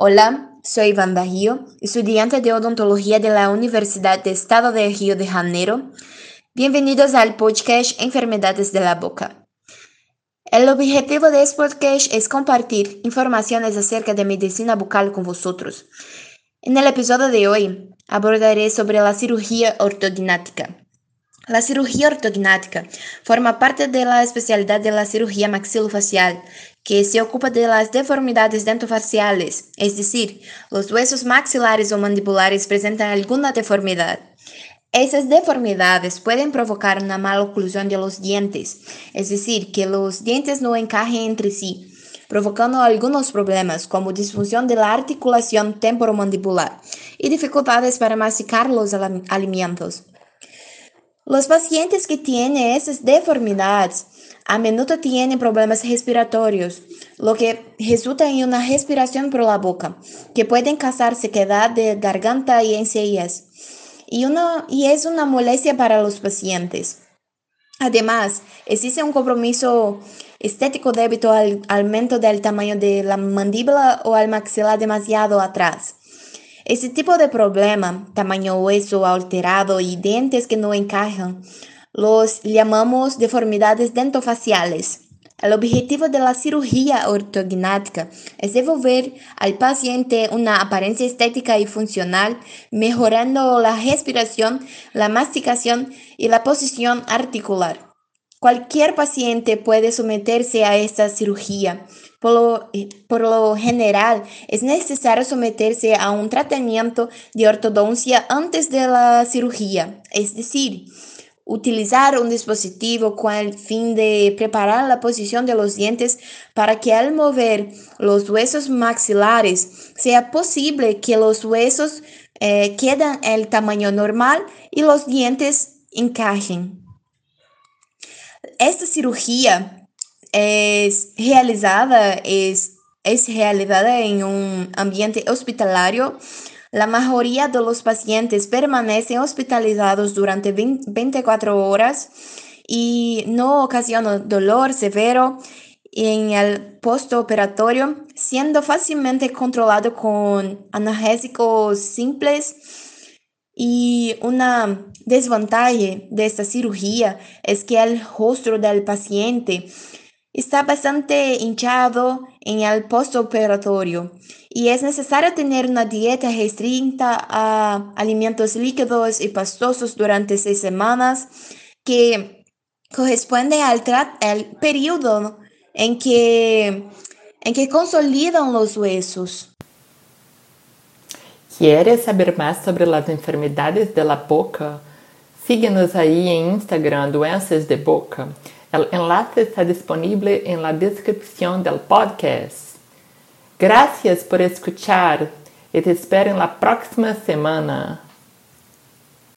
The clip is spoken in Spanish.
Hola, soy Wanda Rio, estudiante de odontología de la Universidad de Estado de Río de Janeiro. Bienvenidos al podcast Enfermedades de la Boca. El objetivo de este podcast es compartir informaciones acerca de medicina bucal con vosotros. En el episodio de hoy abordaré sobre la cirugía ortognática. La cirugía ortognática forma parte de la especialidad de la cirugía maxilofacial, que se ocupa de las deformidades dentofaciales, es decir, los huesos maxilares o mandibulares presentan alguna deformidad. Esas deformidades pueden provocar una mala oclusión de los dientes, es decir, que los dientes no encajen entre sí, provocando algunos problemas como disfunción de la articulación temporomandibular y dificultades para masticar los alimentos. Los pacientes que tienen esas deformidades a menudo tienen problemas respiratorios, lo que resulta en una respiración por la boca, que pueden causar sequedad de garganta y encías, y, una, y es una molestia para los pacientes. Además, existe un compromiso estético debido al aumento del tamaño de la mandíbula o al maxilar demasiado atrás. Ese tipo de problema, tamaño hueso alterado y dientes que no encajan, los llamamos deformidades dentofaciales. El objetivo de la cirugía ortognática es devolver al paciente una apariencia estética y funcional, mejorando la respiración, la masticación y la posición articular. Cualquier paciente puede someterse a esta cirugía. Por lo, por lo, general, es necesario someterse a un tratamiento de ortodoncia antes de la cirugía, es decir, utilizar un dispositivo con el fin de preparar la posición de los dientes para que al mover los huesos maxilares sea posible que los huesos eh, queden el tamaño normal y los dientes encajen. Esta cirugía es realizada, es, es realizada en un ambiente hospitalario. La mayoría de los pacientes permanecen hospitalizados durante 24 horas y no ocasiona dolor severo en el postoperatorio, siendo fácilmente controlado con analgésicos simples y una desventaja de esta cirugía es que el rostro del paciente está bastante hinchado en el postoperatorio y es necesario tener una dieta restricta a alimentos líquidos y pastosos durante seis semanas que corresponde al, periodo en que, en que consolidan los huesos. ¿Quieres saber más sobre las enfermedades de la boca? Síguenos ahí en Instagram Doenças de Boca. El enlace está disponible en la descripción del podcast. Gracias por escuchar y te espero en la próxima semana.